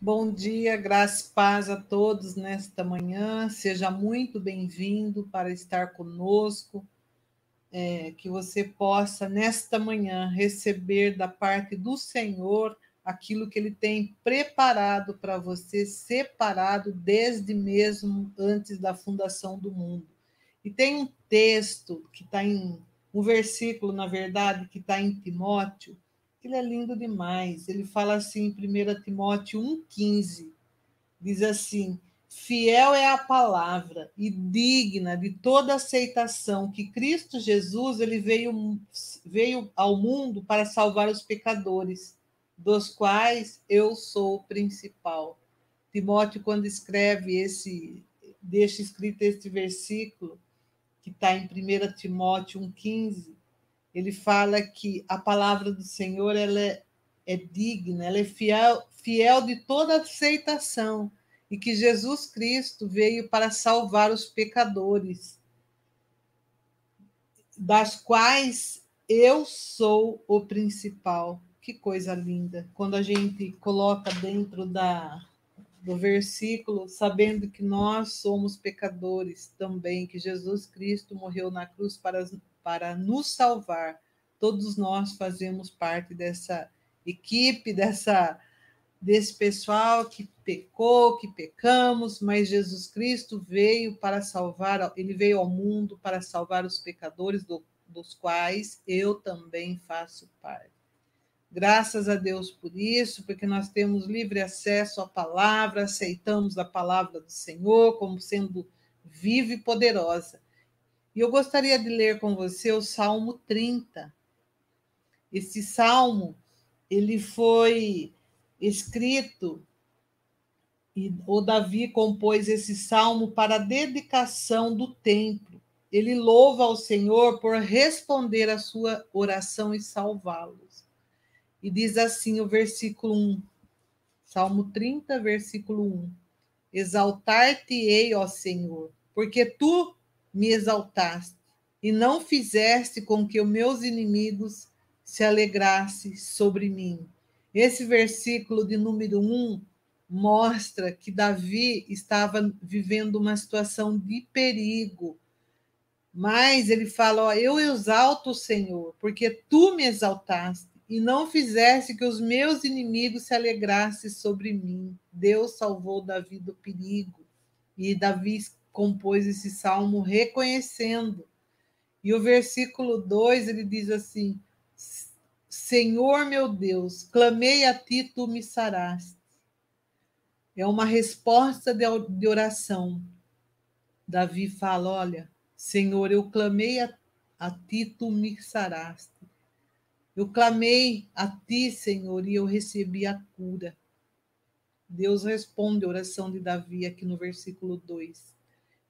Bom dia, graça e paz a todos nesta manhã. Seja muito bem-vindo para estar conosco. É, que você possa, nesta manhã, receber da parte do Senhor aquilo que Ele tem preparado para você, separado desde mesmo antes da fundação do mundo. E tem um texto que está em um versículo, na verdade, que está em Timóteo, ele é lindo demais. Ele fala assim em 1 Timóteo 1,15: diz assim: Fiel é a palavra e digna de toda aceitação que Cristo Jesus ele veio, veio ao mundo para salvar os pecadores, dos quais eu sou o principal. Timóteo, quando escreve esse, deixa escrito este versículo, que está em 1 Timóteo 1,15, ele fala que a palavra do Senhor ela é, é digna, ela é fiel, fiel de toda aceitação e que Jesus Cristo veio para salvar os pecadores, das quais eu sou o principal. Que coisa linda! Quando a gente coloca dentro da do versículo, sabendo que nós somos pecadores também, que Jesus Cristo morreu na cruz para para nos salvar. Todos nós fazemos parte dessa equipe, dessa desse pessoal que pecou, que pecamos, mas Jesus Cristo veio para salvar, ele veio ao mundo para salvar os pecadores, do, dos quais eu também faço parte. Graças a Deus por isso, porque nós temos livre acesso à palavra, aceitamos a palavra do Senhor como sendo viva e poderosa. E eu gostaria de ler com você o Salmo 30. Esse salmo, ele foi escrito e o Davi compôs esse salmo para a dedicação do templo. Ele louva ao Senhor por responder à sua oração e salvá-los. E diz assim o versículo 1, Salmo 30, versículo 1: Exaltar-te-ei, ó Senhor, porque tu me exaltaste e não fizeste com que os meus inimigos se alegrassem sobre mim. Esse versículo de número 1 mostra que Davi estava vivendo uma situação de perigo. Mas ele fala: ó, Eu exalto o Senhor, porque tu me exaltaste e não fizeste que os meus inimigos se alegrassem sobre mim. Deus salvou Davi do perigo. E Davi compôs esse salmo reconhecendo. E o versículo 2 ele diz assim: Senhor meu Deus, clamei a ti, tu me saraste. É uma resposta de oração. Davi fala: Olha, Senhor, eu clamei a, a ti, tu me saraste. Eu clamei a ti, Senhor, e eu recebi a cura. Deus responde a oração de Davi aqui no versículo 2.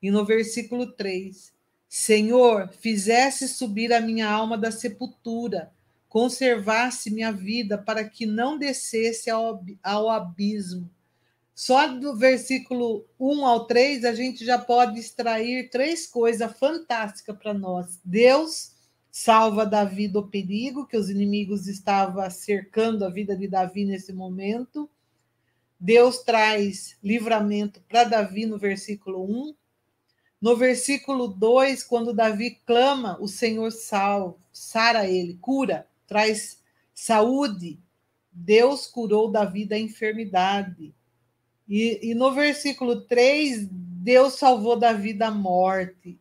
E no versículo 3, Senhor, fizesse subir a minha alma da sepultura, conservasse minha vida para que não descesse ao, ao abismo. Só do versículo 1 ao 3, a gente já pode extrair três coisas fantásticas para nós. Deus salva Davi do perigo, que os inimigos estavam cercando a vida de Davi nesse momento. Deus traz livramento para Davi no versículo 1. No versículo 2, quando Davi clama, o Senhor salva, sara ele, cura, traz saúde. Deus curou Davi da enfermidade. E, e no versículo 3, Deus salvou Davi da morte.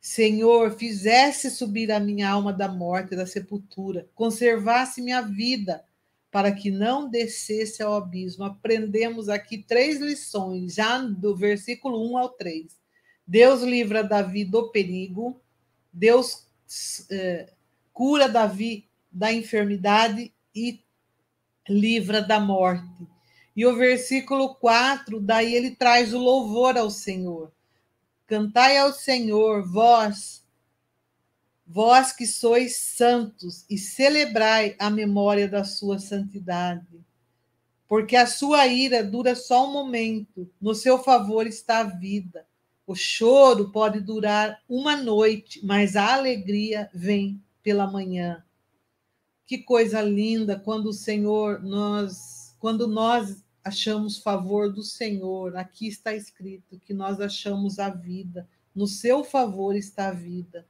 Senhor, fizesse subir a minha alma da morte, da sepultura, conservasse minha vida, para que não descesse ao abismo. Aprendemos aqui três lições, já do versículo 1 ao 3. Deus livra Davi do perigo, Deus é, cura Davi da enfermidade e livra da morte. E o versículo 4, daí ele traz o louvor ao Senhor. Cantai ao Senhor, vós, vós que sois santos, e celebrai a memória da sua santidade. Porque a sua ira dura só um momento, no seu favor está a vida. O choro pode durar uma noite, mas a alegria vem pela manhã. Que coisa linda quando o Senhor nós, quando nós achamos favor do Senhor. Aqui está escrito que nós achamos a vida. No seu favor está a vida.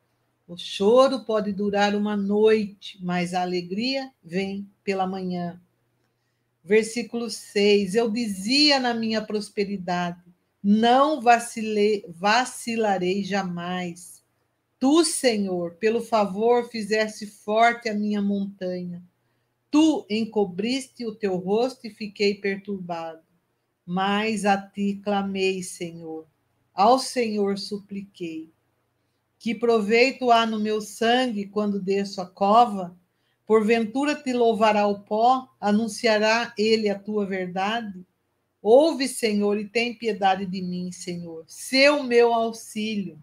O choro pode durar uma noite, mas a alegria vem pela manhã. Versículo 6: Eu dizia na minha prosperidade: não vacilei, vacilarei jamais. Tu, Senhor, pelo favor, fizeste forte a minha montanha. Tu encobriste o teu rosto e fiquei perturbado. Mas a ti clamei, Senhor. Ao Senhor supliquei. Que proveito há no meu sangue quando desço a cova? Porventura te louvará o pó, anunciará ele a tua verdade? Ouve, Senhor, e tem piedade de mim, Senhor. Seu meu auxílio.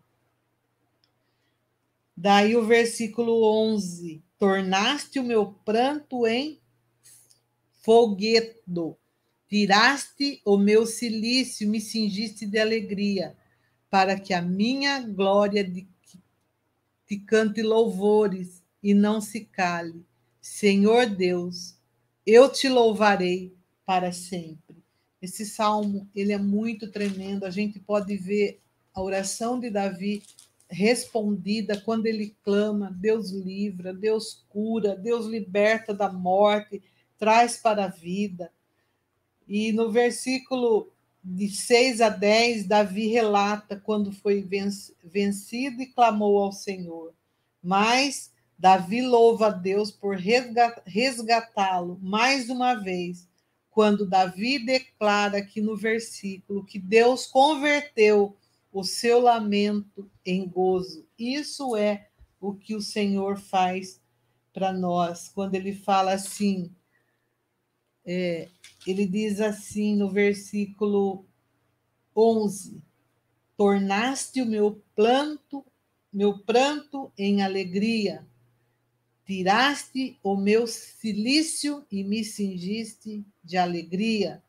Daí o versículo 11: Tornaste o meu pranto em fogueto, tiraste o meu cilício, me cingiste de alegria, para que a minha glória de, te cante louvores e não se cale. Senhor Deus, eu te louvarei para sempre. Esse salmo, ele é muito tremendo. A gente pode ver a oração de Davi respondida quando ele clama, Deus livra, Deus cura, Deus liberta da morte, traz para a vida. E no versículo de 6 a 10, Davi relata quando foi vencido e clamou ao Senhor. Mas Davi louva a Deus por resgatá-lo mais uma vez, quando Davi declara aqui no versículo que Deus converteu o seu lamento em gozo. Isso é o que o Senhor faz para nós, quando ele fala assim, é, ele diz assim no versículo 11: Tornaste o meu planto, meu pranto em alegria, tiraste o meu cilício e me cingiste de alegria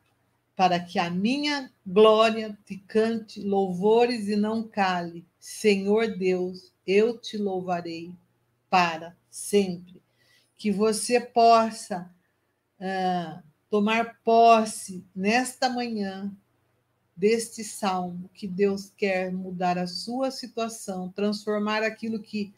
para que a minha glória te cante louvores e não cale. Senhor Deus, eu te louvarei para sempre. Que você possa uh, tomar posse nesta manhã deste salmo, que Deus quer mudar a sua situação, transformar aquilo que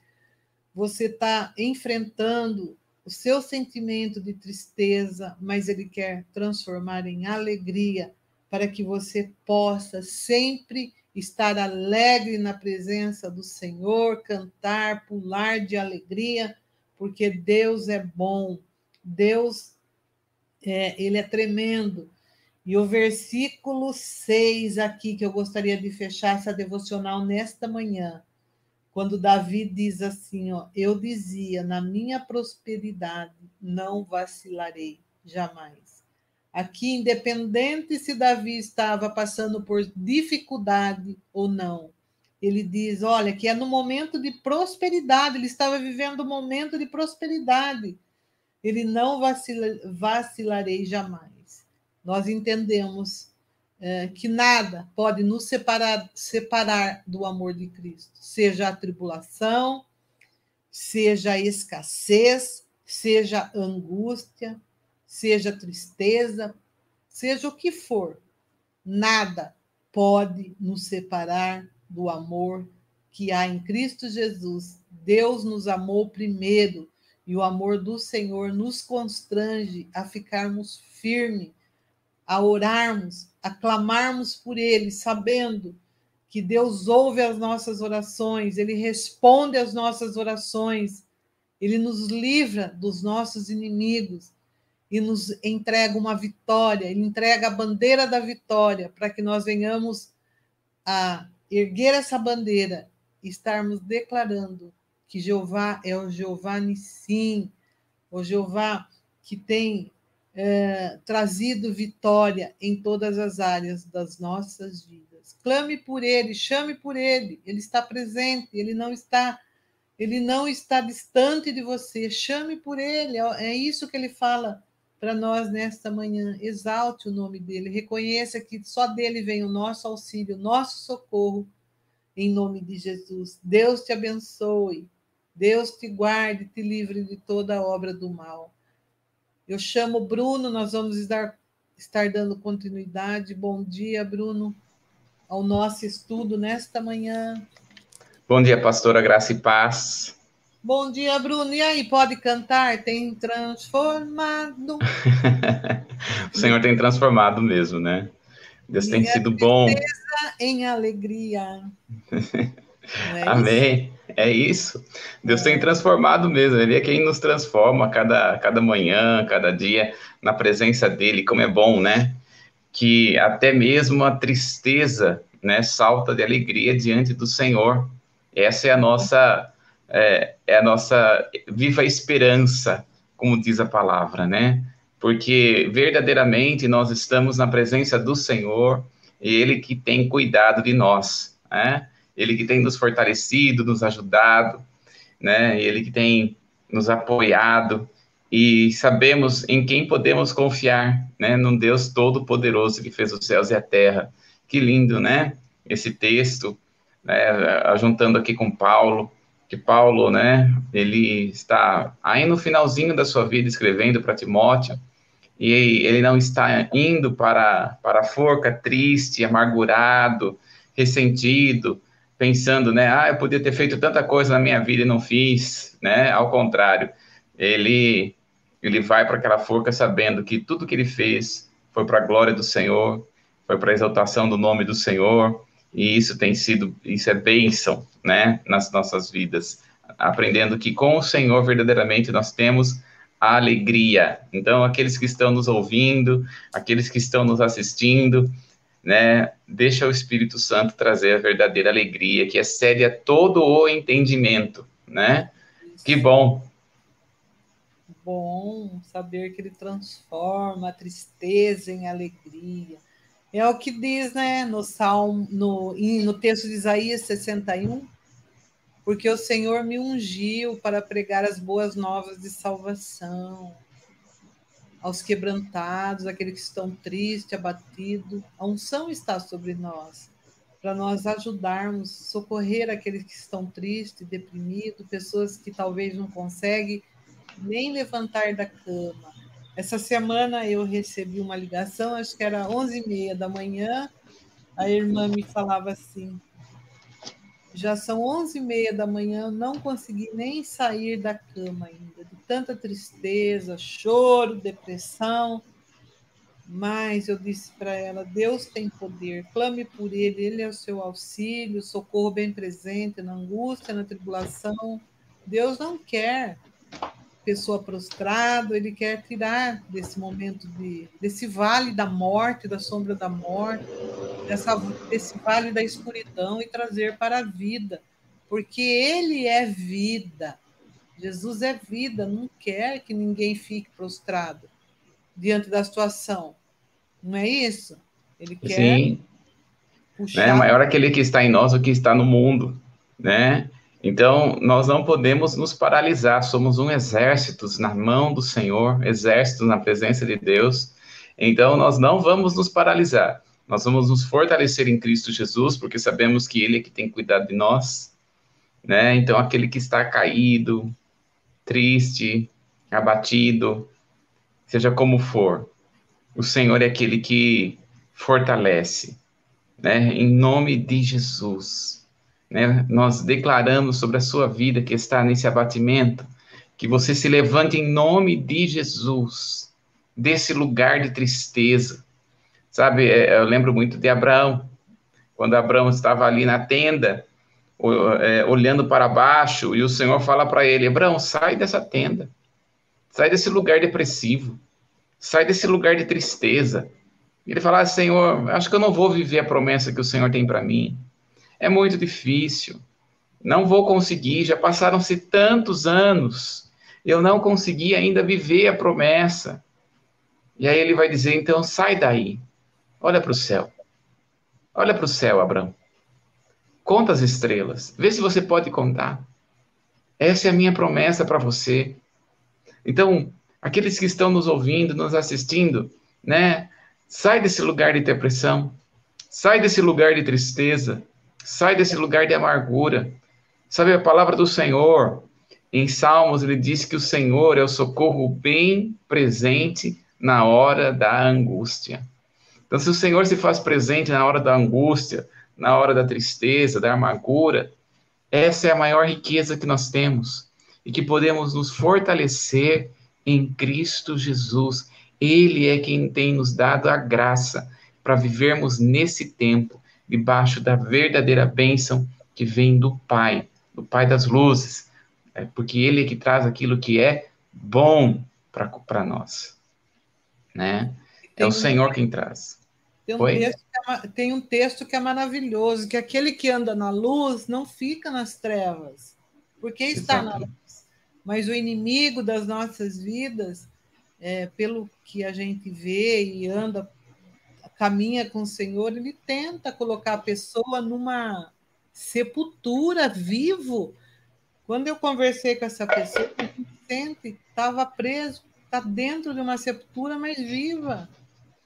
você está enfrentando o seu sentimento de tristeza, mas Ele quer transformar em alegria para que você possa sempre estar alegre na presença do Senhor, cantar, pular de alegria, porque Deus é bom, Deus é, ele é tremendo. E o versículo 6 aqui, que eu gostaria de fechar essa devocional nesta manhã, quando Davi diz assim, ó, eu dizia, na minha prosperidade não vacilarei jamais. Aqui, independente se Davi estava passando por dificuldade ou não, ele diz, olha, que é no momento de prosperidade, ele estava vivendo um momento de prosperidade. Ele não vacila, vacilarei jamais. Nós entendemos é, que nada pode nos separar, separar do amor de Cristo, seja a tribulação, seja a escassez, seja a angústia, seja a tristeza, seja o que for, nada pode nos separar do amor que há em Cristo Jesus. Deus nos amou primeiro e o amor do Senhor nos constrange a ficarmos firmes, a orarmos, clamarmos por Ele, sabendo que Deus ouve as nossas orações, Ele responde às nossas orações, Ele nos livra dos nossos inimigos e nos entrega uma vitória, Ele entrega a bandeira da vitória para que nós venhamos a erguer essa bandeira e estarmos declarando que Jeová é o Jeová Nissim, o Jeová que tem é, trazido vitória em todas as áreas das nossas vidas. Clame por ele, chame por ele, ele está presente, ele não está ele não está distante de você. Chame por ele, é isso que ele fala para nós nesta manhã. Exalte o nome dele, reconheça que só dele vem o nosso auxílio, o nosso socorro, em nome de Jesus. Deus te abençoe, Deus te guarde, te livre de toda obra do mal. Eu chamo o Bruno, nós vamos estar estar dando continuidade. Bom dia, Bruno, ao nosso estudo nesta manhã. Bom dia, pastora Graça e Paz. Bom dia, Bruno. E aí, pode cantar? Tem transformado. o Senhor tem transformado mesmo, né? Deus Minha tem sido bom. Em alegria. É Amém. Isso? É isso. Deus tem transformado mesmo. Ele é quem nos transforma cada, cada manhã, cada dia, na presença dele. Como é bom, né? Que até mesmo a tristeza, né, salta de alegria diante do Senhor. Essa é a nossa é, é a nossa viva esperança, como diz a palavra, né? Porque verdadeiramente nós estamos na presença do Senhor, e Ele que tem cuidado de nós, né? Ele que tem nos fortalecido, nos ajudado, né? Ele que tem nos apoiado e sabemos em quem podemos confiar, né? Num Deus todo-poderoso que fez os céus e a terra. Que lindo, né? Esse texto, né? juntando aqui com Paulo, que Paulo, né, ele está aí no finalzinho da sua vida escrevendo para Timóteo, e ele não está indo para, para a forca triste, amargurado, ressentido, pensando, né, ah, eu podia ter feito tanta coisa na minha vida e não fiz, né, ao contrário, ele, ele vai para aquela forca sabendo que tudo que ele fez foi para a glória do Senhor, foi para a exaltação do nome do Senhor, e isso tem sido, isso é bênção, né, nas nossas vidas, aprendendo que com o Senhor verdadeiramente nós temos a alegria. Então, aqueles que estão nos ouvindo, aqueles que estão nos assistindo, né, deixa o Espírito Santo trazer a verdadeira alegria, que excede a todo o entendimento, né? Que bom. Bom saber que ele transforma a tristeza em alegria. É o que diz, né, no Salmo, no, no texto de Isaías 61, porque o Senhor me ungiu para pregar as boas novas de salvação aos quebrantados, aqueles que estão tristes, abatidos. A unção está sobre nós, para nós ajudarmos, socorrer aqueles que estão tristes, deprimidos, pessoas que talvez não conseguem nem levantar da cama. Essa semana eu recebi uma ligação, acho que era 11h30 da manhã, a irmã me falava assim, já são 11h30 da manhã, não consegui nem sair da cama ainda, de tanta tristeza, choro, depressão. Mas eu disse para ela: Deus tem poder, clame por Ele, Ele é o seu auxílio, socorro bem presente na angústia, na tribulação. Deus não quer pessoa prostrada, Ele quer tirar desse momento, de, desse vale da morte, da sombra da morte, dessa, desse vale da escuridão e trazer para a vida, porque Ele é vida. Jesus é vida, não quer que ninguém fique prostrado diante da situação. Não é isso? Ele quer Sim. puxar. É maior aquele que está em nós do que está no mundo, né? Então, nós não podemos nos paralisar, somos um exército na mão do Senhor, exército na presença de Deus. Então, nós não vamos nos paralisar. Nós vamos nos fortalecer em Cristo Jesus, porque sabemos que Ele é que tem cuidado de nós, né? Então, aquele que está caído, triste, abatido, seja como for, o Senhor é aquele que fortalece, né? Em nome de Jesus, né? Nós declaramos sobre a sua vida que está nesse abatimento, que você se levante em nome de Jesus, desse lugar de tristeza, Sabe, é, eu lembro muito de Abraão, quando Abraão estava ali na tenda, é, olhando para baixo, e o Senhor fala para ele: Abraão, sai dessa tenda, sai desse lugar depressivo, sai desse lugar de tristeza. Ele fala: ah, Senhor, acho que eu não vou viver a promessa que o Senhor tem para mim. É muito difícil, não vou conseguir. Já passaram-se tantos anos, eu não consegui ainda viver a promessa. E aí ele vai dizer: então sai daí, Olha para o céu. Olha para o céu, Abraão. Conta as estrelas. Vê se você pode contar. Essa é a minha promessa para você. Então, aqueles que estão nos ouvindo, nos assistindo, né? Sai desse lugar de depressão. Sai desse lugar de tristeza. Sai desse lugar de amargura. Sabe a palavra do Senhor? Em Salmos ele diz que o Senhor é o socorro bem presente na hora da angústia. Então, se o Senhor se faz presente na hora da angústia, na hora da tristeza, da amargura, essa é a maior riqueza que nós temos e que podemos nos fortalecer em Cristo Jesus. Ele é quem tem nos dado a graça para vivermos nesse tempo debaixo da verdadeira bênção que vem do Pai, do Pai das luzes, é porque Ele é que traz aquilo que é bom para nós, né? É o Senhor quem traz. Tem um, texto que é, tem um texto que é maravilhoso, que aquele que anda na luz não fica nas trevas, porque está na luz. Mas o inimigo das nossas vidas, é, pelo que a gente vê e anda, caminha com o Senhor, ele tenta colocar a pessoa numa sepultura vivo. Quando eu conversei com essa pessoa, a gente sente, estava preso, está dentro de uma sepultura, mas viva.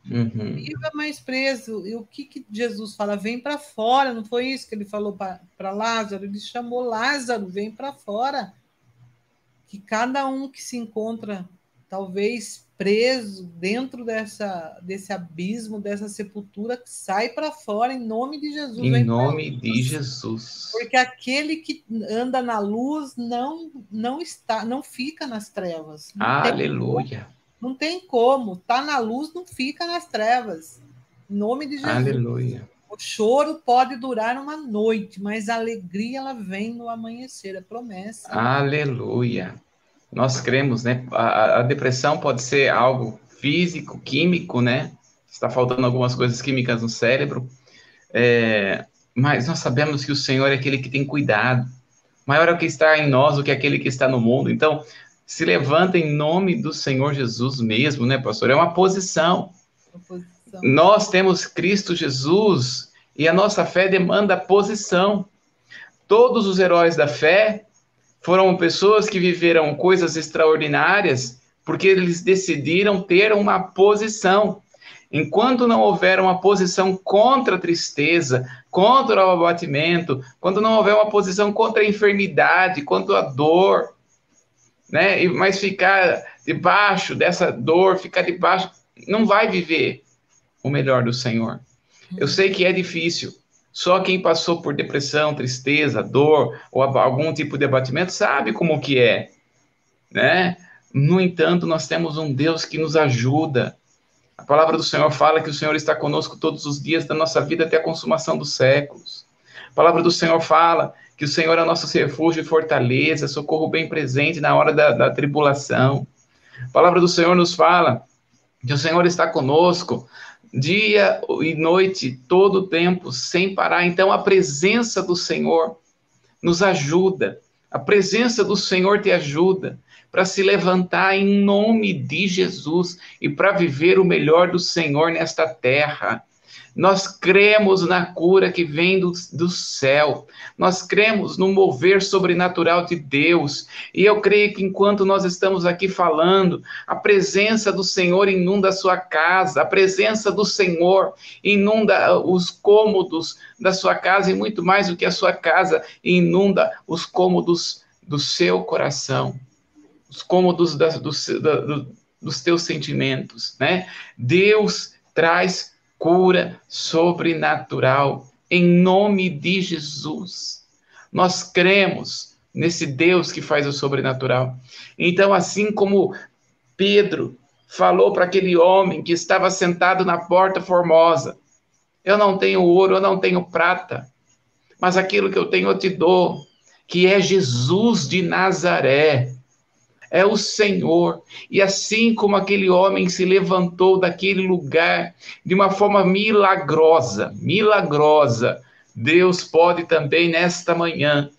Uhum. Viva mais preso. E o que, que Jesus fala? Vem para fora. Não foi isso que ele falou para Lázaro? Ele chamou Lázaro, vem para fora. Que cada um que se encontra, talvez preso dentro dessa, desse abismo, dessa sepultura, sai para fora em nome de Jesus. Em nome de Jesus. Porque aquele que anda na luz não não está, não fica nas trevas. Aleluia. Não tem como. Tá na luz, não fica nas trevas. Em nome de Jesus. Aleluia. O choro pode durar uma noite, mas a alegria ela vem no amanhecer, é promessa. Aleluia. Nós cremos, né? A, a depressão pode ser algo físico, químico, né? Está faltando algumas coisas químicas no cérebro. É, mas nós sabemos que o Senhor é aquele que tem cuidado. Maior é o que está em nós do que aquele que está no mundo. Então, se levanta em nome do Senhor Jesus mesmo, né, pastor? É uma posição. Uma posição. Nós temos Cristo Jesus e a nossa fé demanda posição. Todos os heróis da fé foram pessoas que viveram coisas extraordinárias porque eles decidiram ter uma posição. Enquanto não houver uma posição contra a tristeza, contra o abatimento, quando não houver uma posição contra a enfermidade, contra a dor, né? Mas ficar debaixo dessa dor, ficar debaixo, não vai viver o melhor do Senhor. Eu sei que é difícil. Só quem passou por depressão, tristeza, dor ou algum tipo de abatimento sabe como que é, né? No entanto, nós temos um Deus que nos ajuda. A palavra do Senhor fala que o Senhor está conosco todos os dias da nossa vida até a consumação dos séculos. A palavra do Senhor fala que o Senhor é nosso refúgio e fortaleza, socorro bem presente na hora da, da tribulação. A palavra do Senhor nos fala que o Senhor está conosco dia e noite, todo o tempo, sem parar. Então, a presença do Senhor nos ajuda, a presença do Senhor te ajuda para se levantar em nome de Jesus e para viver o melhor do Senhor nesta terra. Nós cremos na cura que vem do, do céu. Nós cremos no mover sobrenatural de Deus. E eu creio que enquanto nós estamos aqui falando, a presença do Senhor inunda a sua casa, a presença do Senhor inunda os cômodos da sua casa e muito mais do que a sua casa, inunda os cômodos do seu coração, os cômodos da, do, da, dos teus sentimentos, né? Deus traz cura sobrenatural em nome de Jesus. Nós cremos nesse Deus que faz o sobrenatural. Então, assim como Pedro falou para aquele homem que estava sentado na porta formosa: Eu não tenho ouro, eu não tenho prata, mas aquilo que eu tenho eu te dou, que é Jesus de Nazaré é o Senhor. E assim como aquele homem se levantou daquele lugar de uma forma milagrosa, milagrosa, Deus pode também nesta manhã,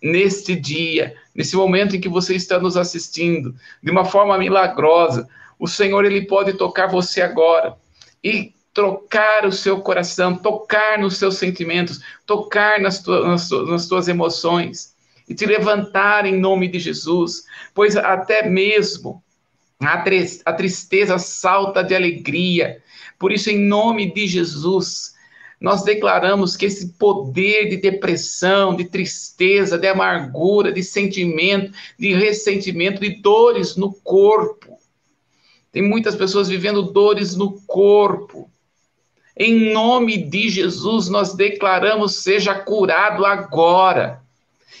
neste dia, nesse momento em que você está nos assistindo, de uma forma milagrosa, o Senhor ele pode tocar você agora e trocar o seu coração, tocar nos seus sentimentos, tocar nas, tuas, nas tuas emoções e te levantar em nome de Jesus, pois até mesmo a tristeza salta de alegria. Por isso, em nome de Jesus, nós declaramos que esse poder de depressão, de tristeza, de amargura, de sentimento, de ressentimento, de dores no corpo, Tem muitas pessoas vivendo dores no corpo. Em nome de Jesus, nós declaramos: seja curado agora.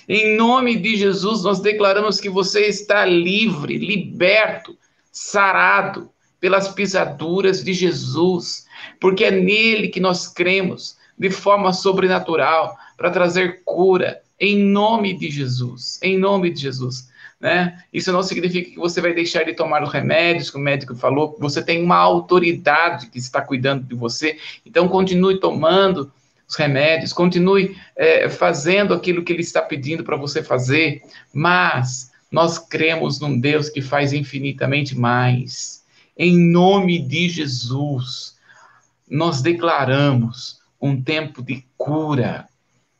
Em nome de Jesus, nós declaramos que você está livre, liberto, sarado pelas pisaduras de Jesus, porque é nele que nós cremos de forma sobrenatural para trazer cura, em nome de Jesus. Em nome de Jesus. Né? Isso não significa que você vai deixar de tomar os remédios que o médico falou, você tem uma autoridade que está cuidando de você, então continue tomando os remédios, continue é, fazendo aquilo que ele está pedindo para você fazer, mas nós cremos num Deus que faz infinitamente mais. Em nome de Jesus, nós declaramos um tempo de cura,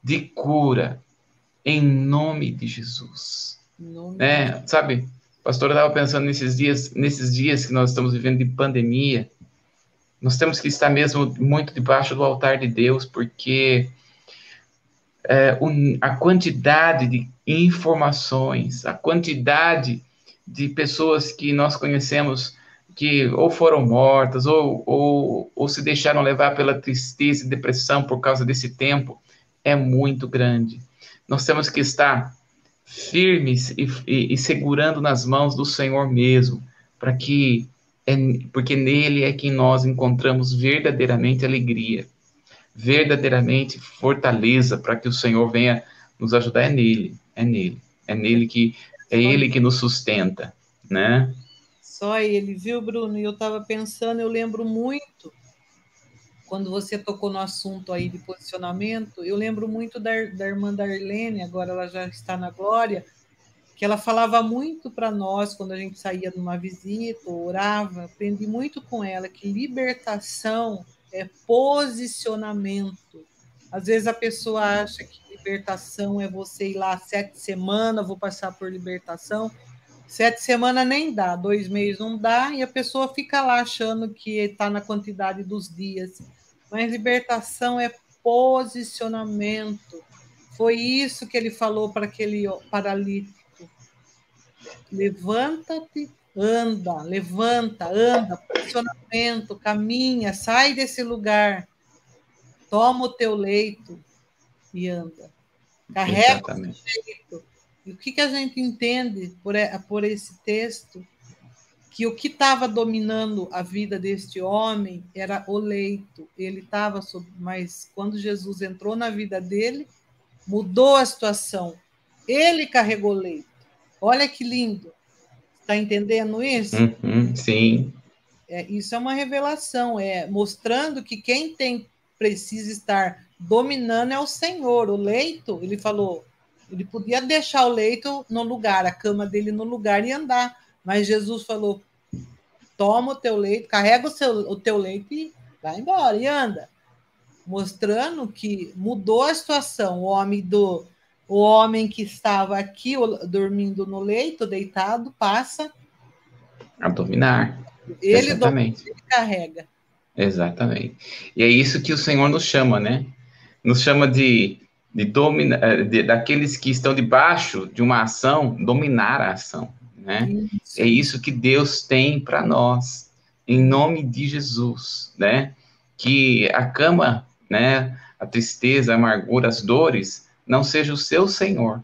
de cura, em nome de Jesus. É, sabe, pastor, eu estava pensando nesses dias, nesses dias que nós estamos vivendo de pandemia, nós temos que estar mesmo muito debaixo do altar de Deus, porque é, a quantidade de informações, a quantidade de pessoas que nós conhecemos que ou foram mortas ou, ou, ou se deixaram levar pela tristeza e depressão por causa desse tempo é muito grande. Nós temos que estar firmes e, e, e segurando nas mãos do Senhor mesmo, para que é, porque nele é que nós encontramos verdadeiramente alegria, verdadeiramente fortaleza para que o Senhor venha nos ajudar. É nele, é nele, é nele que é ele que nos sustenta, né? Só ele, viu, Bruno? E eu estava pensando, eu lembro muito quando você tocou no assunto aí de posicionamento, eu lembro muito da, da irmã Darlene, agora ela já está na glória, que ela falava muito para nós quando a gente saía de uma visita, orava, aprendi muito com ela que libertação é posicionamento. Às vezes a pessoa acha que libertação é você ir lá sete semanas, vou passar por libertação. Sete semanas nem dá, dois meses não dá, e a pessoa fica lá achando que está na quantidade dos dias. Mas libertação é posicionamento. Foi isso que ele falou para aquele paralítico. Levanta-te, anda, levanta, anda, posicionamento, caminha, sai desse lugar. Toma o teu leito e anda. Carrega o teu leito. E o que, que a gente entende por, por esse texto? que o que estava dominando a vida deste homem era o leito. Ele estava, mas quando Jesus entrou na vida dele, mudou a situação. Ele carregou o leito. Olha que lindo. Está entendendo isso? Uhum, sim. É, isso é uma revelação, é mostrando que quem tem precisa estar dominando é o Senhor. O leito, ele falou, ele podia deixar o leito no lugar, a cama dele no lugar e andar mas Jesus falou: toma o teu leito, carrega o, seu, o teu leito e vai embora e anda. Mostrando que mudou a situação. O homem do o homem que estava aqui dormindo no leito, deitado, passa a dominar. Ele, Exatamente. Domina, ele carrega. Exatamente. E é isso que o Senhor nos chama, né? Nos chama de, de, domina, eh, de daqueles que estão debaixo de uma ação, dominar a ação né? Isso. É isso que Deus tem para nós, em nome de Jesus, né? Que a cama, né? A tristeza, a amargura, as dores, não seja o seu Senhor,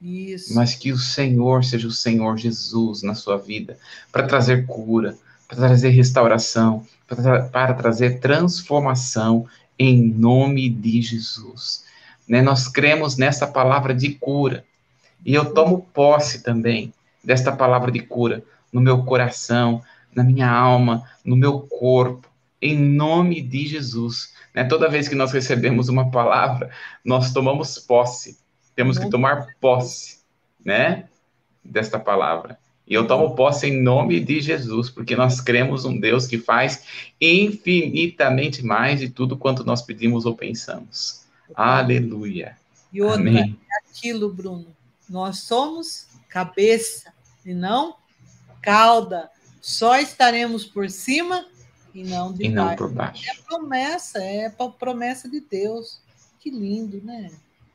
isso. mas que o Senhor seja o Senhor Jesus na sua vida, para trazer cura, para trazer restauração, para, tra para trazer transformação em nome de Jesus. Né? Nós cremos nessa palavra de cura. E eu tomo posse também desta palavra de cura no meu coração, na minha alma, no meu corpo, em nome de Jesus. Né? Toda vez que nós recebemos uma palavra, nós tomamos posse, temos que tomar posse, né? Desta palavra. E eu tomo posse em nome de Jesus, porque nós cremos um Deus que faz infinitamente mais de tudo quanto nós pedimos ou pensamos. Aleluia. E outra, Amém. é aquilo, Bruno. Nós somos cabeça e não cauda. Só estaremos por cima e não de e não por baixo. É promessa, é a promessa de Deus. Que lindo, né?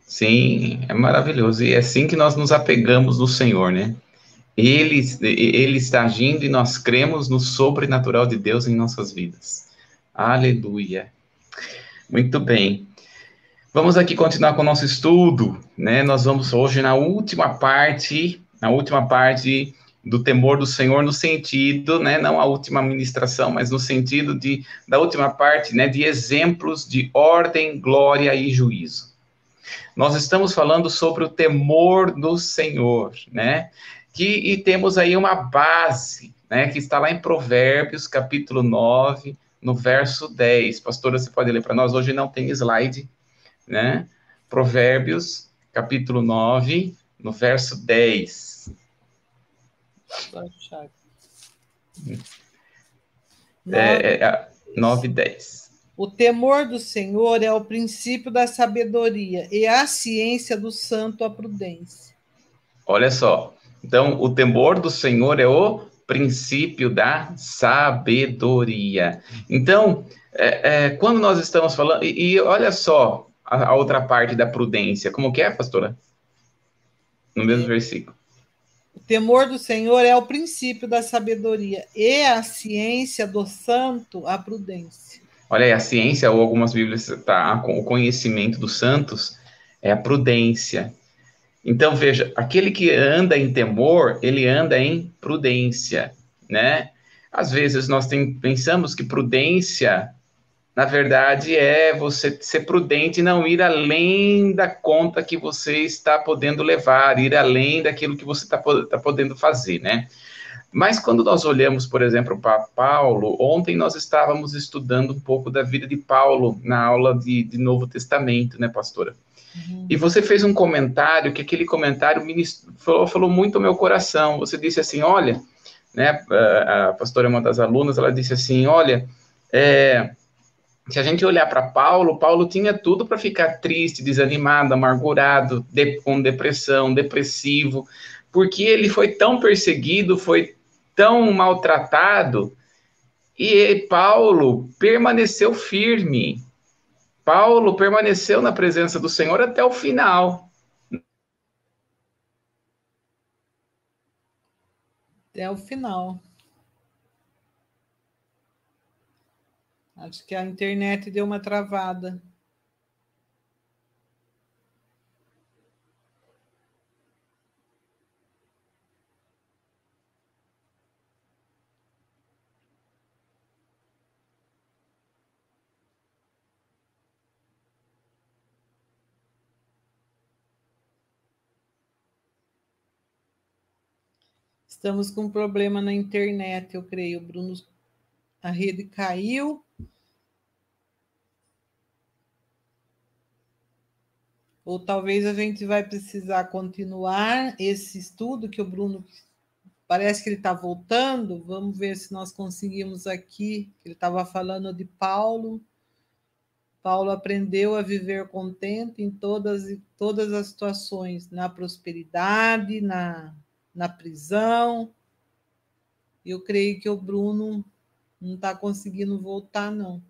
Sim, é maravilhoso. E é assim que nós nos apegamos no Senhor, né? Ele, ele está agindo e nós cremos no sobrenatural de Deus em nossas vidas. Aleluia. Muito bem. Vamos aqui continuar com o nosso estudo, né? Nós vamos hoje na última parte, na última parte do temor do Senhor no sentido, né, não a última ministração, mas no sentido de da última parte, né, de exemplos de ordem, glória e juízo. Nós estamos falando sobre o temor do Senhor, né? Que e temos aí uma base, né, que está lá em Provérbios, capítulo 9, no verso 10. Pastora, você pode ler para nós? Hoje não tem slide, né? Provérbios, capítulo 9, no verso 10. É, é, 9 e 10. O temor do Senhor é o princípio da sabedoria e a ciência do santo a prudência. Olha só. Então, o temor do Senhor é o princípio da sabedoria. Então, é, é, quando nós estamos falando. E, e olha só a, a, outra parte da prudência. Como que é, pastora? No mesmo versículo. O temor do Senhor é o princípio da sabedoria e a ciência do santo a prudência. Olha aí, a ciência, ou algumas Bíblias, tá, o conhecimento dos santos é a prudência. Então, veja, aquele que anda em temor, ele anda em prudência, né? Às vezes nós tem, pensamos que prudência na verdade, é você ser prudente e não ir além da conta que você está podendo levar, ir além daquilo que você está tá podendo fazer, né? Mas quando nós olhamos, por exemplo, para Paulo, ontem nós estávamos estudando um pouco da vida de Paulo na aula de, de Novo Testamento, né, pastora? Uhum. E você fez um comentário que aquele comentário falou, falou muito ao meu coração. Você disse assim: olha, né, a, a pastora é uma das alunas, ela disse assim: olha, é, se a gente olhar para Paulo, Paulo tinha tudo para ficar triste, desanimado, amargurado, de, com depressão, depressivo, porque ele foi tão perseguido, foi tão maltratado, e Paulo permaneceu firme. Paulo permaneceu na presença do Senhor até o final. Até o final. Acho que a internet deu uma travada. Estamos com um problema na internet, eu creio, Bruno. A rede caiu. Ou talvez a gente vai precisar continuar esse estudo que o Bruno parece que ele está voltando. Vamos ver se nós conseguimos aqui. Ele estava falando de Paulo. Paulo aprendeu a viver contente em todas, todas as situações, na prosperidade, na, na prisão. Eu creio que o Bruno não está conseguindo voltar, não.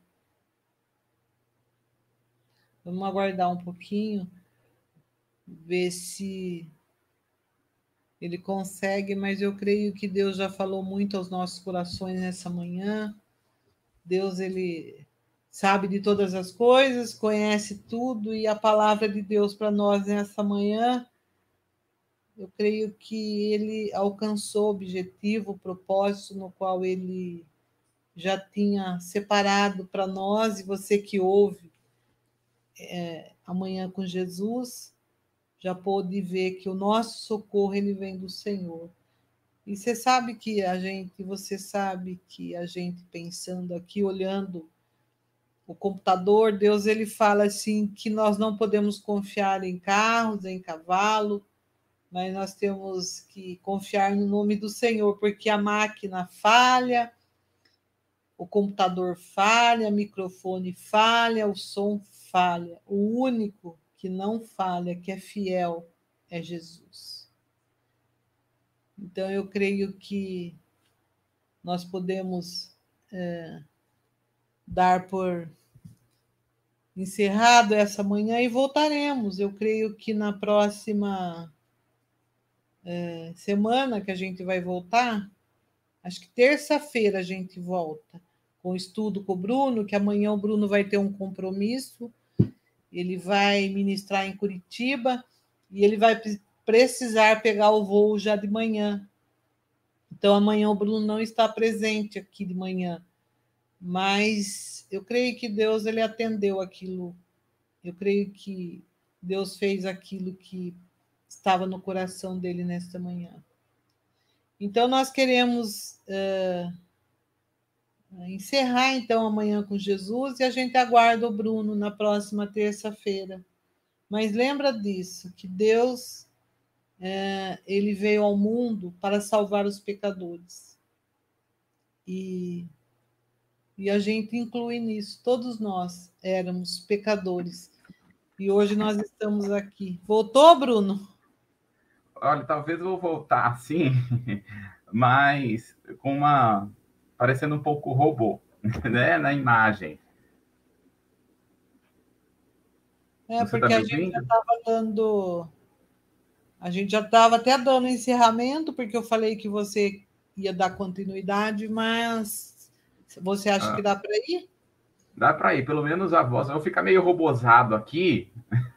Vamos aguardar um pouquinho ver se ele consegue, mas eu creio que Deus já falou muito aos nossos corações nessa manhã. Deus, ele sabe de todas as coisas, conhece tudo, e a palavra de Deus para nós nessa manhã, eu creio que ele alcançou o objetivo, o propósito no qual ele já tinha separado para nós, e você que ouve é, amanhã com Jesus, já pôde ver que o nosso socorro ele vem do Senhor. E você sabe que a gente, você sabe que a gente pensando aqui, olhando o computador, Deus ele fala assim que nós não podemos confiar em carros, em cavalo, mas nós temos que confiar no nome do Senhor, porque a máquina falha, o computador falha, o microfone falha, o som falha. O único que não falha, que é fiel, é Jesus. Então, eu creio que nós podemos é, dar por encerrado essa manhã e voltaremos. Eu creio que na próxima é, semana que a gente vai voltar. Acho que terça-feira a gente volta com o estudo com o Bruno, que amanhã o Bruno vai ter um compromisso. Ele vai ministrar em Curitiba e ele vai precisar pegar o voo já de manhã. Então amanhã o Bruno não está presente aqui de manhã. Mas eu creio que Deus ele atendeu aquilo. Eu creio que Deus fez aquilo que estava no coração dele nesta manhã. Então, nós queremos uh, encerrar, então, amanhã com Jesus e a gente aguarda o Bruno na próxima terça-feira. Mas lembra disso, que Deus uh, ele veio ao mundo para salvar os pecadores. E, e a gente inclui nisso, todos nós éramos pecadores. E hoje nós estamos aqui. Voltou, Bruno? olha, talvez eu vou voltar assim, mas com uma. Parecendo um pouco robô, né? Na imagem. É, Você porque tá a gente já estava dando. A gente já estava até dando encerramento, porque eu falei que você ia dar continuidade, mas você acha ah. que dá para ir? Dá para ir, pelo menos a voz. Eu vou ficar meio robozado aqui.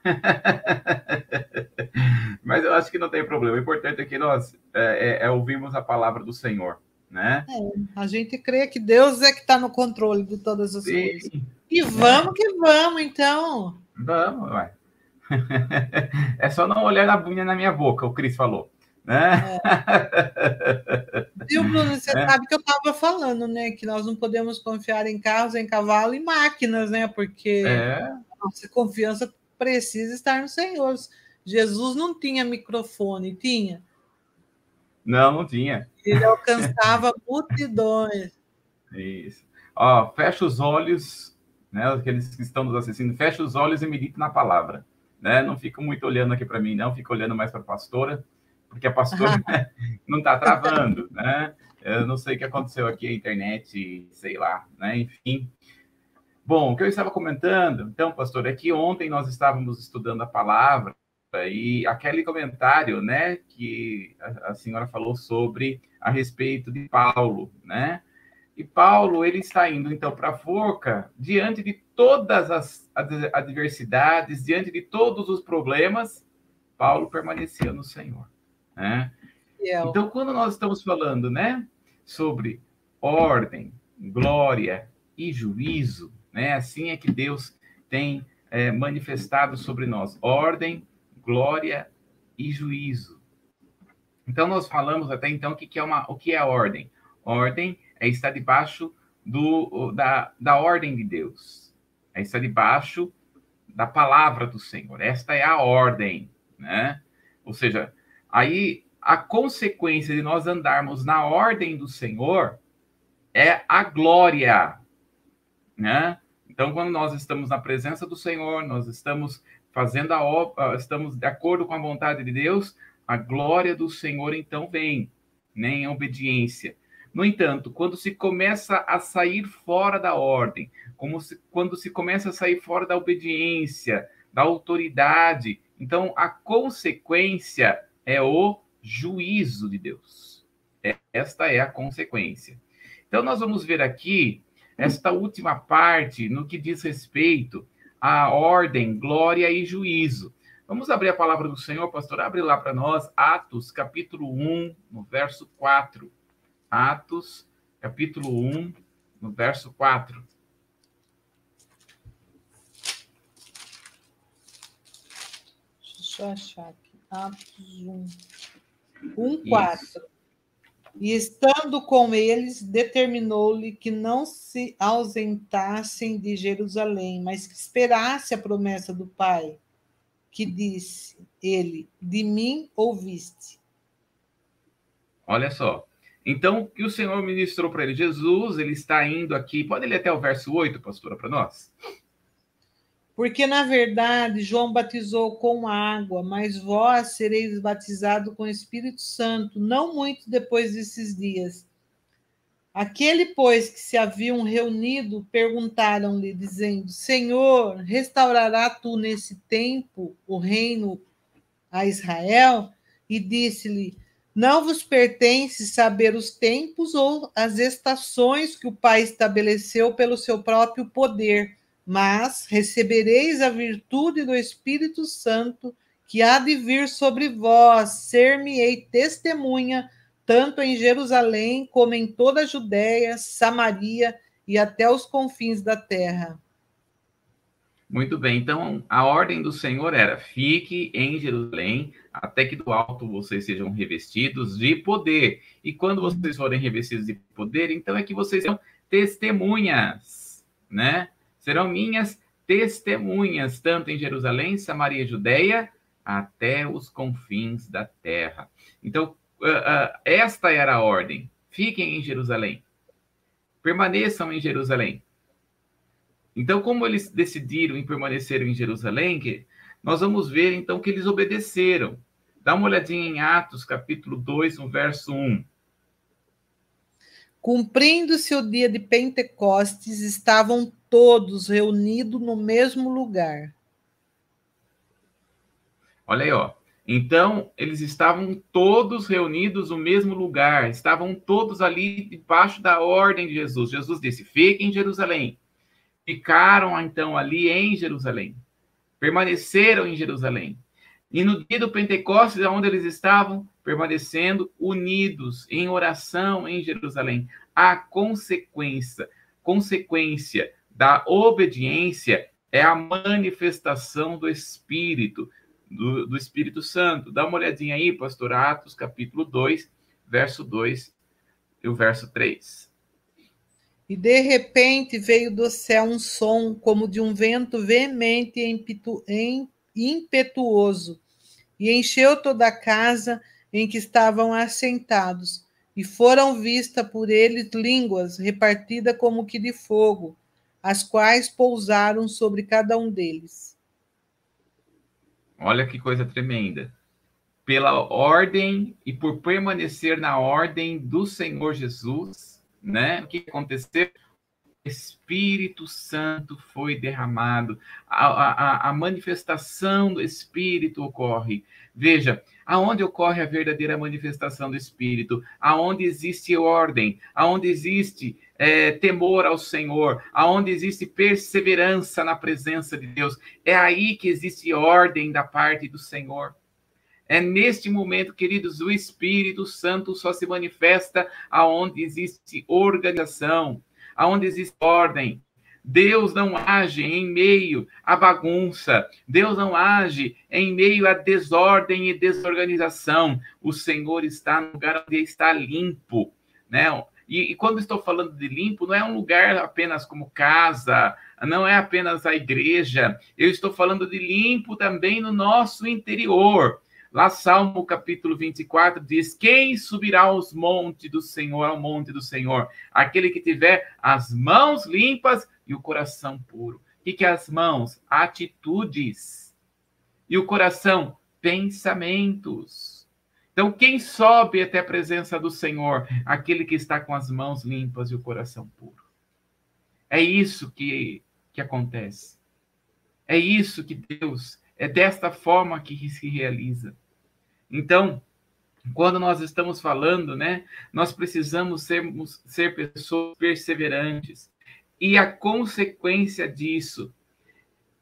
Mas eu acho que não tem problema. O importante é que nós é, é, é ouvirmos a palavra do Senhor, né? É, a gente crê que Deus é que está no controle de todas as Sim. coisas. E vamos que vamos, então. Vamos, ué. É só não olhar na bunha na minha boca, o Cris falou. Né? É. Viu, Bruno? Você é. sabe que eu estava falando, né? Que nós não podemos confiar em carros, em cavalo e máquinas, né? Porque é. nossa confiança precisa estar no Senhor. Jesus não tinha microfone, tinha? Não, não tinha. Ele alcançava multidões. Isso. Ó, fecha os olhos, né? Aqueles que estão nos assistindo, fecha os olhos e medite na palavra. Né? Não fica muito olhando aqui para mim, não, fica olhando mais para a pastora porque a pastora não está travando, né? Eu não sei o que aconteceu aqui, a internet, sei lá, né? Enfim. Bom, o que eu estava comentando, então, pastor, é que ontem nós estávamos estudando a palavra e aquele comentário, né, que a, a senhora falou sobre a respeito de Paulo, né? E Paulo, ele está indo então para a forca diante de todas as adversidades, diante de todos os problemas, Paulo permanecia no Senhor. Né? Então, quando nós estamos falando né, sobre ordem, glória e juízo, né, assim é que Deus tem é, manifestado sobre nós: ordem, glória e juízo. Então, nós falamos até então o que é, uma, o que é a ordem. Ordem é estar debaixo do, da, da ordem de Deus, é estar debaixo da palavra do Senhor. Esta é a ordem, né? Ou seja, Aí a consequência de nós andarmos na ordem do Senhor é a glória, né? Então, quando nós estamos na presença do Senhor, nós estamos fazendo a obra, estamos de acordo com a vontade de Deus, a glória do Senhor então vem, né, em obediência. No entanto, quando se começa a sair fora da ordem, como se, quando se começa a sair fora da obediência, da autoridade, então a consequência é o juízo de Deus. Esta é a consequência. Então, nós vamos ver aqui esta última parte no que diz respeito à ordem, glória e juízo. Vamos abrir a palavra do Senhor, pastor. Abre lá para nós, Atos, capítulo 1, no verso 4. Atos, capítulo 1, no verso 4. Deixa eu achar aqui. Atos 1. 1, 4. E estando com eles, determinou-lhe que não se ausentassem de Jerusalém, mas que esperasse a promessa do Pai, que disse ele: De mim ouviste. Olha só. Então, o que o Senhor ministrou para ele? Jesus, ele está indo aqui. Pode ler até o verso 8, pastora, para nós? Porque, na verdade, João batizou com água, mas vós sereis batizados com o Espírito Santo, não muito depois desses dias. Aquele, pois, que se haviam reunido, perguntaram-lhe, dizendo: Senhor, restaurará tu nesse tempo o reino a Israel? e disse-lhe: Não vos pertence saber os tempos ou as estações que o Pai estabeleceu pelo seu próprio poder, mas recebereis a virtude do Espírito Santo, que há de vir sobre vós, ser-me-ei testemunha, tanto em Jerusalém como em toda a Judéia, Samaria e até os confins da terra. Muito bem, então a ordem do Senhor era: fique em Jerusalém, até que do alto vocês sejam revestidos de poder. E quando vocês forem revestidos de poder, então é que vocês serão testemunhas, né? Serão minhas testemunhas, tanto em Jerusalém, Samaria e Judéia, até os confins da terra. Então, uh, uh, esta era a ordem: fiquem em Jerusalém, permaneçam em Jerusalém. Então, como eles decidiram em permanecer em Jerusalém, nós vamos ver então que eles obedeceram. Dá uma olhadinha em Atos, capítulo 2, no verso 1. Cumprindo-se o dia de Pentecostes, estavam todos reunidos no mesmo lugar. Olha aí, ó. Então, eles estavam todos reunidos no mesmo lugar, estavam todos ali debaixo da ordem de Jesus. Jesus disse: Fiquem em Jerusalém ficaram então ali em Jerusalém, permaneceram em Jerusalém. E no dia do Pentecostes, onde eles estavam, permanecendo unidos em oração em Jerusalém. A consequência, consequência da obediência é a manifestação do Espírito, do, do Espírito Santo. Dá uma olhadinha aí, pastor Atos, capítulo 2, verso 2 e o verso 3. E de repente veio do céu um som como de um vento veemente e impetuoso, e encheu toda a casa em que estavam assentados, e foram vistas por eles línguas repartidas como que de fogo, as quais pousaram sobre cada um deles. Olha que coisa tremenda. Pela ordem e por permanecer na ordem do Senhor Jesus, né? O que aconteceu? Espírito Santo foi derramado, a, a, a manifestação do Espírito ocorre. Veja, aonde ocorre a verdadeira manifestação do Espírito, aonde existe ordem, aonde existe é, temor ao Senhor, aonde existe perseverança na presença de Deus, é aí que existe ordem da parte do Senhor. É neste momento, queridos, o Espírito Santo só se manifesta aonde existe organização, aonde existe ordem. Deus não age em meio à bagunça. Deus não age em meio à desordem e desorganização. O Senhor está no lugar onde está limpo, né? E, e, quando estou falando de limpo, não é um lugar apenas como casa, não é apenas a igreja. Eu estou falando de limpo também no nosso interior. Lá, Salmo capítulo 24 diz: Quem subirá aos montes do Senhor, ao monte do Senhor? Aquele que tiver as mãos limpas e o coração puro. O que, que é as mãos? Atitudes. E o coração? Pensamentos. Então, quem sobe até a presença do Senhor? Aquele que está com as mãos limpas e o coração puro. É isso que, que acontece. É isso que Deus, é desta forma que se realiza. Então, quando nós estamos falando, né, nós precisamos sermos, ser pessoas perseverantes. E a consequência disso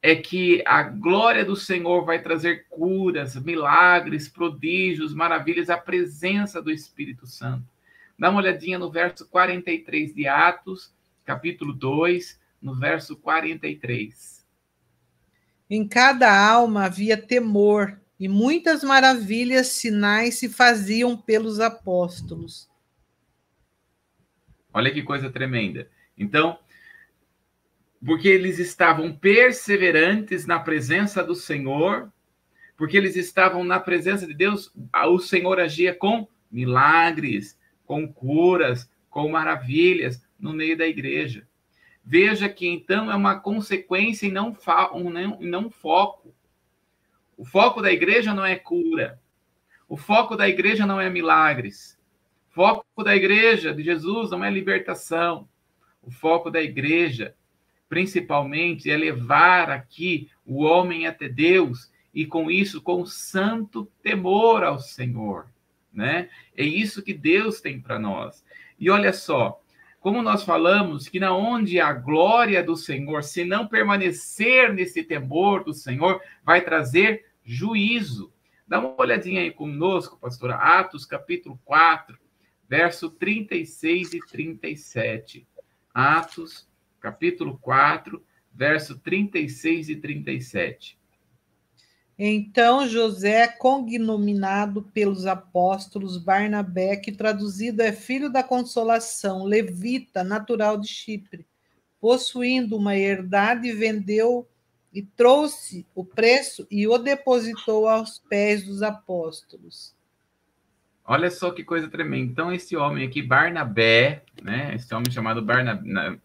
é que a glória do Senhor vai trazer curas, milagres, prodígios, maravilhas, a presença do Espírito Santo. Dá uma olhadinha no verso 43 de Atos, capítulo 2, no verso 43. Em cada alma havia temor e muitas maravilhas, sinais se faziam pelos apóstolos. Olha que coisa tremenda. Então, porque eles estavam perseverantes na presença do Senhor, porque eles estavam na presença de Deus, o Senhor agia com milagres, com curas, com maravilhas no meio da igreja. Veja que então é uma consequência e não, um, não, não foco. O foco da igreja não é cura. O foco da igreja não é milagres. O foco da igreja de Jesus não é libertação. O foco da igreja, principalmente, é levar aqui o homem até Deus e com isso com santo temor ao Senhor, né? É isso que Deus tem para nós. E olha só, como nós falamos que na onde a glória do Senhor, se não permanecer nesse temor do Senhor, vai trazer juízo. Dá uma olhadinha aí conosco, pastora, Atos capítulo 4, verso 36 e 37. Atos capítulo 4, verso 36 e 37. Então José, cognominado pelos apóstolos Barnabé, que traduzido é filho da consolação, levita, natural de Chipre, possuindo uma herdade, vendeu e trouxe o preço e o depositou aos pés dos apóstolos. Olha só que coisa tremenda. Então, esse homem aqui, Barnabé, né? Esse homem chamado Barnabé,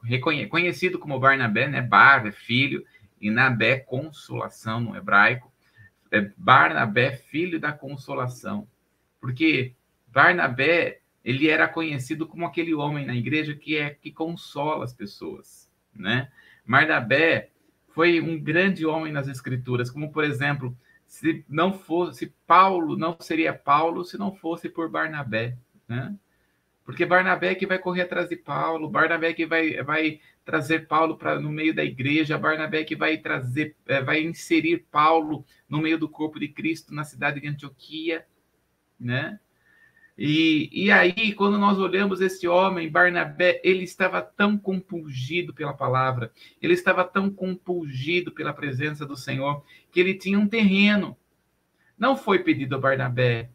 conhecido como Barnabé, né? Bar é filho, e Nabé, consolação no hebraico é Barnabé, filho da consolação. Porque Barnabé, ele era conhecido como aquele homem na igreja que é que consola as pessoas, né? Barnabé foi um grande homem nas escrituras, como por exemplo, se não fosse Paulo, não seria Paulo se não fosse por Barnabé, né? Porque Barnabé é que vai correr atrás de Paulo, Barnabé é que vai, vai trazer Paulo para no meio da igreja, Barnabé que vai trazer, é, vai inserir Paulo no meio do corpo de Cristo na cidade de Antioquia, né? E, e aí, quando nós olhamos esse homem, Barnabé, ele estava tão compungido pela palavra, ele estava tão compungido pela presença do Senhor, que ele tinha um terreno. Não foi pedido a Barnabé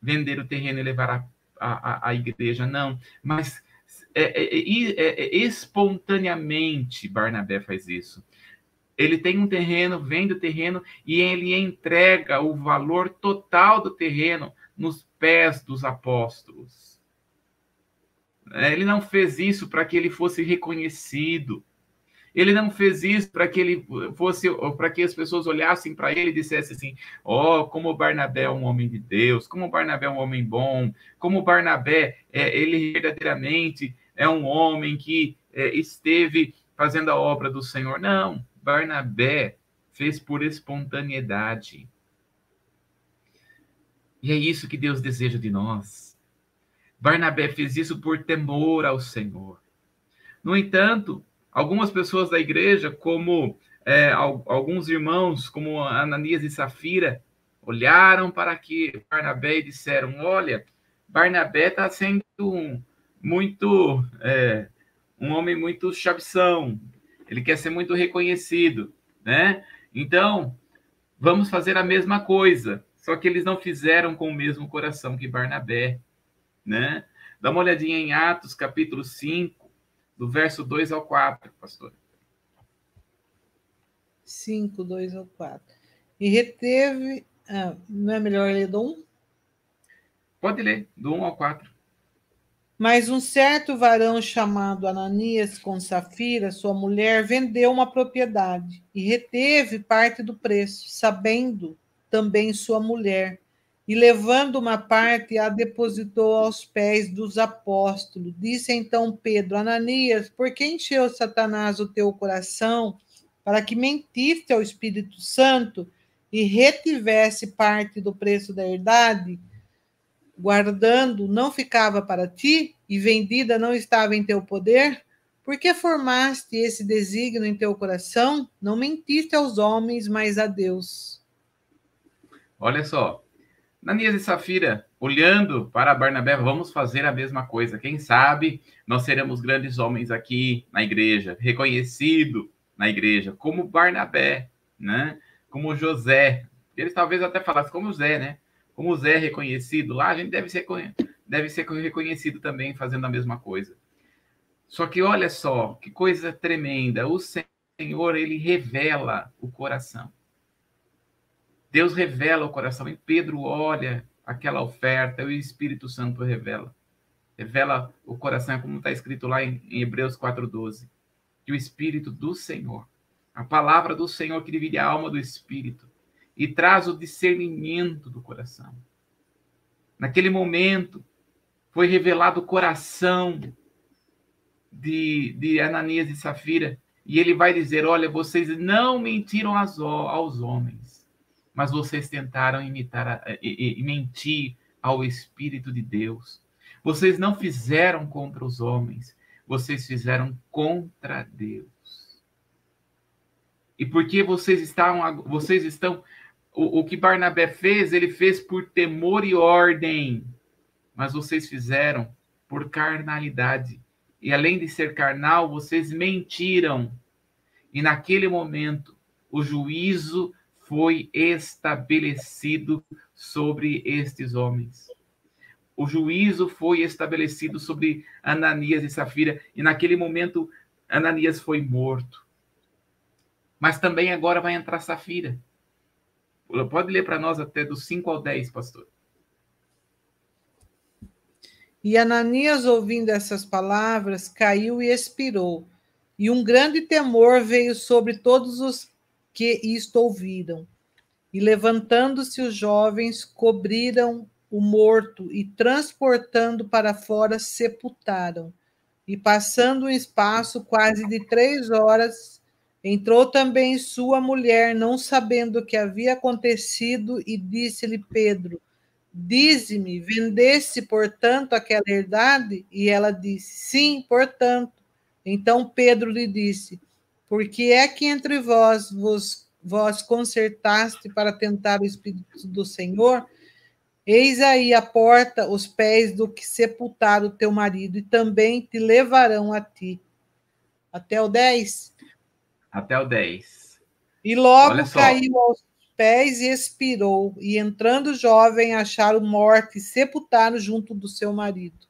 vender o terreno e levar a a, a, igreja, não. Mas é é, é, é, espontaneamente Barnabé faz isso. Ele tem um terreno, vende o terreno e ele entrega o valor total do terreno nos pés dos apóstolos. Ele não fez isso para que ele fosse reconhecido. Ele não fez isso para que ele fosse, para que as pessoas olhassem para ele e dissessem assim: ó, oh, como Barnabé é um homem de Deus, como Barnabé é um homem bom, como Barnabé, é, ele verdadeiramente é um homem que é, esteve fazendo a obra do Senhor. Não, Barnabé fez por espontaneidade. E é isso que Deus deseja de nós. Barnabé fez isso por temor ao Senhor. No entanto, Algumas pessoas da igreja, como é, alguns irmãos, como Ananias e Safira, olharam para que Barnabé e disseram: Olha, Barnabé está sendo um, muito é, um homem muito chabição, ele quer ser muito reconhecido, né? Então, vamos fazer a mesma coisa, só que eles não fizeram com o mesmo coração que Barnabé, né? Dá uma olhadinha em Atos, capítulo 5, do verso 2 ao 4, pastor. 5, 2 ao 4. E reteve. Ah, não é melhor ler do 1? Pode ler, do 1 ao 4. Mas um certo varão chamado Ananias com Safira, sua mulher, vendeu uma propriedade e reteve parte do preço, sabendo também sua mulher e levando uma parte, a depositou aos pés dos apóstolos. Disse então Pedro: Ananias, por que encheu Satanás o teu coração para que mentiste ao Espírito Santo e retivesse parte do preço da herdade? Guardando não ficava para ti e vendida não estava em teu poder? Por que formaste esse desígnio em teu coração? Não mentiste aos homens, mas a Deus. Olha só, Ananias e Safira, olhando para Barnabé, vamos fazer a mesma coisa. Quem sabe nós seremos grandes homens aqui na igreja, reconhecido na igreja, como Barnabé, né? Como José. Eles talvez até falassem como Zé, né? Como Zé é reconhecido lá, a gente deve ser, deve ser reconhecido também fazendo a mesma coisa. Só que olha só, que coisa tremenda. O Senhor, ele revela o coração. Deus revela o coração. E Pedro olha aquela oferta, e o Espírito Santo revela. Revela o coração, como está escrito lá em, em Hebreus 4,12. Que o Espírito do Senhor, a palavra do Senhor que divide a alma do Espírito e traz o discernimento do coração. Naquele momento, foi revelado o coração de, de Ananias e Safira, e ele vai dizer: Olha, vocês não mentiram aos, aos homens, mas vocês tentaram imitar e, e mentir ao Espírito de Deus. Vocês não fizeram contra os homens, vocês fizeram contra Deus. E porque vocês estão, vocês estão, o, o que Barnabé fez, ele fez por temor e ordem, mas vocês fizeram por carnalidade. E além de ser carnal, vocês mentiram. E naquele momento, o juízo foi estabelecido sobre estes homens. O juízo foi estabelecido sobre Ananias e Safira, e naquele momento Ananias foi morto. Mas também agora vai entrar Safira. Pode ler para nós até dos 5 ao 10, pastor. E Ananias, ouvindo essas palavras, caiu e expirou. E um grande temor veio sobre todos os que isto ouviram. E levantando-se os jovens, cobriram o morto e, transportando para fora, sepultaram. E passando um espaço quase de três horas, entrou também sua mulher, não sabendo o que havia acontecido, e disse-lhe Pedro: Dize-me, vendesse, portanto, aquela herdade? E ela disse: Sim, portanto. Então Pedro lhe disse: porque é que entre vós vos vós consertaste para tentar o Espírito do Senhor? Eis aí a porta, os pés do que sepultar o teu marido, e também te levarão a ti. Até o 10? Até o 10. E logo caiu aos pés e expirou, e entrando jovem, acharam morte e sepultaram junto do seu marido.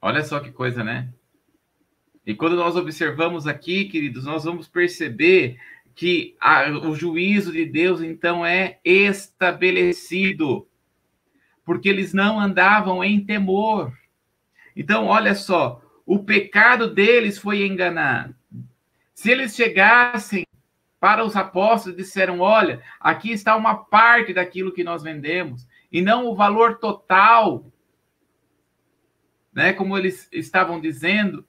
Olha só que coisa, né? E quando nós observamos aqui, queridos, nós vamos perceber que a, o juízo de Deus então é estabelecido, porque eles não andavam em temor. Então, olha só, o pecado deles foi enganar. Se eles chegassem para os apóstolos e disseram: Olha, aqui está uma parte daquilo que nós vendemos, e não o valor total, né, como eles estavam dizendo,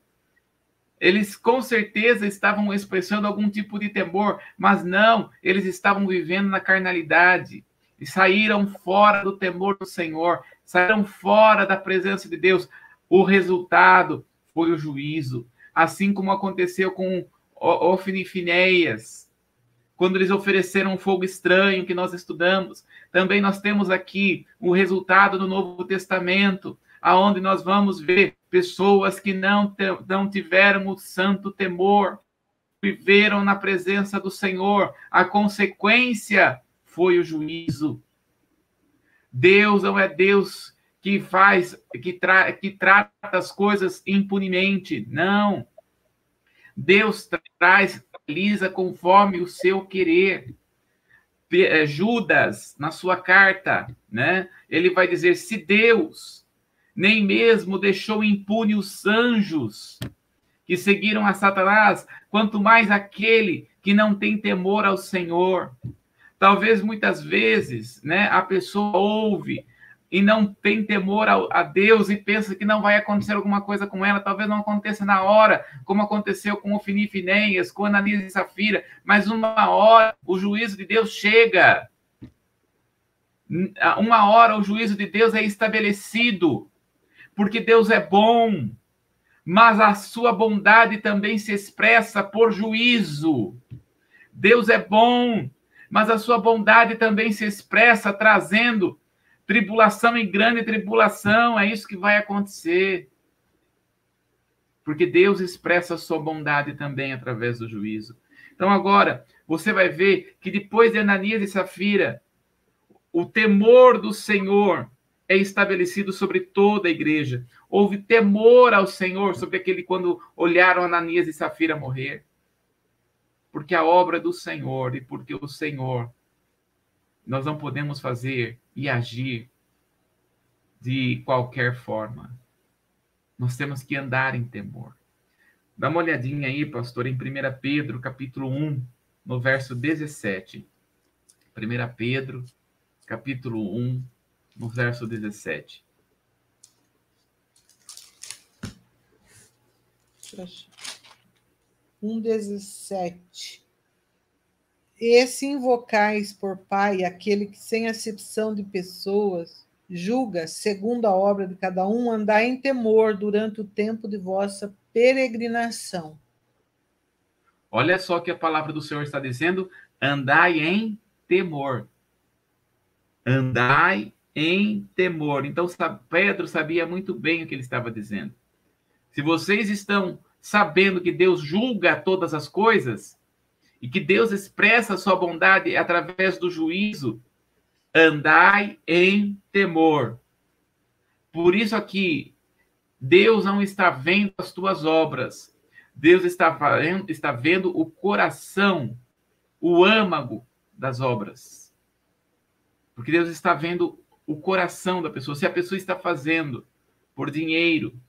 eles com certeza estavam expressando algum tipo de temor, mas não, eles estavam vivendo na carnalidade e saíram fora do temor do Senhor, saíram fora da presença de Deus. O resultado foi o juízo, assim como aconteceu com Ofni e quando eles ofereceram um fogo estranho que nós estudamos. Também nós temos aqui o resultado do Novo Testamento, aonde nós vamos ver pessoas que não, não tiveram o santo temor, viveram na presença do Senhor. A consequência foi o juízo. Deus não é Deus que faz, que, tra, que trata as coisas impunemente. Não. Deus traz, realiza conforme o seu querer. Eh, Judas, na sua carta, né? Ele vai dizer: se Deus nem mesmo deixou impune os anjos que seguiram a Satanás, quanto mais aquele que não tem temor ao Senhor. Talvez muitas vezes, né, a pessoa ouve e não tem temor a, Deus e pensa que não vai acontecer alguma coisa com ela, talvez não aconteça na hora, como aconteceu com o Fini Finéias, com Ananias e Safira, mas uma hora o juízo de Deus chega. Uma hora o juízo de Deus é estabelecido porque Deus é bom, mas a sua bondade também se expressa por juízo. Deus é bom, mas a sua bondade também se expressa trazendo tribulação e grande tribulação. É isso que vai acontecer. Porque Deus expressa a sua bondade também através do juízo. Então, agora, você vai ver que depois de Ananias e Safira, o temor do Senhor é estabelecido sobre toda a igreja. Houve temor ao Senhor sobre aquele quando olharam Ananias e Safira morrer. Porque a obra do Senhor e porque o Senhor nós não podemos fazer e agir de qualquer forma. Nós temos que andar em temor. Dá uma olhadinha aí, pastor, em 1 Pedro, capítulo 1, no verso 17. 1 Pedro, capítulo 1, no verso 17. Um 17. Esse invocais por Pai aquele que, sem acepção de pessoas, julga, segundo a obra de cada um, andai em temor durante o tempo de vossa peregrinação. Olha só o que a palavra do Senhor está dizendo: andai em temor. Andai em temor. Então, Pedro sabia muito bem o que ele estava dizendo. Se vocês estão sabendo que Deus julga todas as coisas, e que Deus expressa a sua bondade através do juízo, andai em temor. Por isso aqui, Deus não está vendo as tuas obras. Deus está vendo, está vendo o coração, o âmago das obras. Porque Deus está vendo o coração da pessoa. Se a pessoa está fazendo por dinheiro,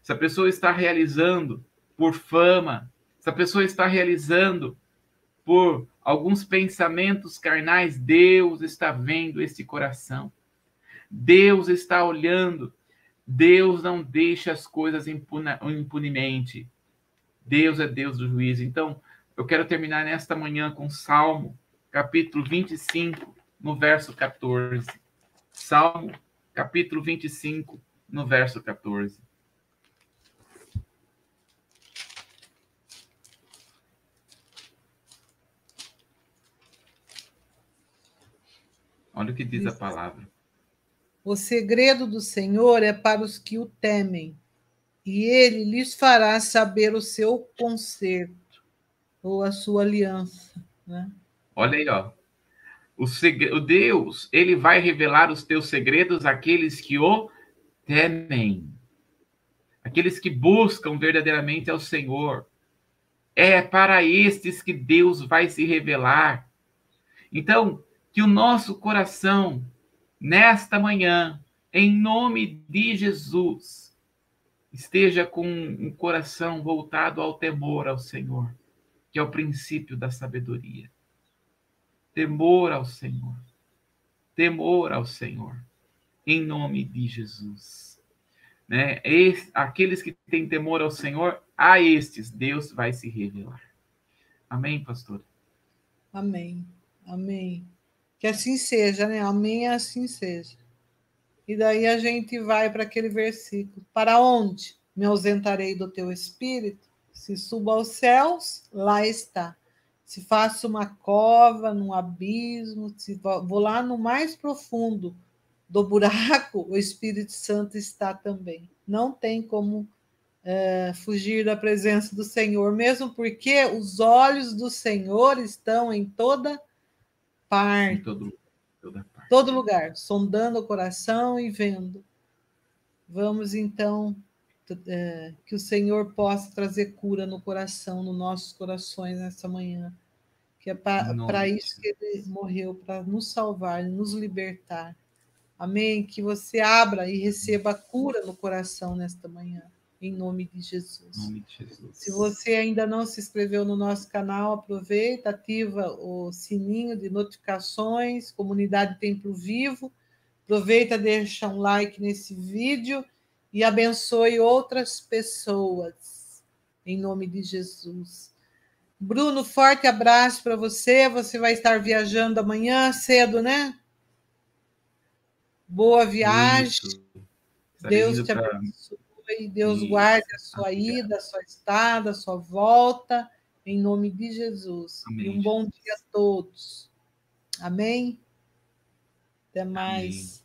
se a pessoa está realizando por fama, se a pessoa está realizando por alguns pensamentos carnais, Deus está vendo esse coração. Deus está olhando. Deus não deixa as coisas impuna, impunemente. Deus é Deus do juízo. Então, eu quero terminar nesta manhã com Salmo, capítulo 25, no verso 14. Salmo, capítulo 25, no verso 14. Olha o que diz a palavra. O segredo do Senhor é para os que o temem, e ele lhes fará saber o seu conserto, ou a sua aliança. Né? Olha aí, ó. O, segre... o Deus, ele vai revelar os teus segredos àqueles que o temem. Aqueles que buscam verdadeiramente ao Senhor. É para estes que Deus vai se revelar. Então, que o nosso coração, nesta manhã, em nome de Jesus, esteja com um coração voltado ao temor ao Senhor, que é o princípio da sabedoria. Temor ao Senhor. Temor ao Senhor. Em nome de Jesus. Né? aqueles que têm temor ao Senhor, a estes Deus vai se revelar. Amém, pastor? Amém. Amém. Que assim seja, né? Amém, assim seja. E daí a gente vai para aquele versículo: Para onde me ausentarei do teu espírito? Se subo aos céus, lá está. Se faço uma cova num abismo, se vou lá no mais profundo do buraco, o Espírito Santo está também. Não tem como é, fugir da presença do Senhor, mesmo porque os olhos do Senhor estão em toda parte. Em todo, toda parte. Todo lugar, sondando o coração e vendo. Vamos então é, que o Senhor possa trazer cura no coração, nos nossos corações nessa manhã. Que é para isso que ele morreu, para nos salvar, nos libertar. Amém? Que você abra e receba cura no coração nesta manhã em nome de Jesus. Nome de Jesus. Se você ainda não se inscreveu no nosso canal, aproveita, ativa o sininho de notificações, Comunidade Templo Vivo. Aproveita, deixa um like nesse vídeo e abençoe outras pessoas, em nome de Jesus. Bruno, forte abraço para você. Você vai estar viajando amanhã cedo, né? Boa viagem. Deus te abençoe abençoe, Deus Isso. guarde a sua ida, a sua estada, a sua volta, em nome de Jesus. Amém. E um bom dia a todos. Amém? Até mais. Amém.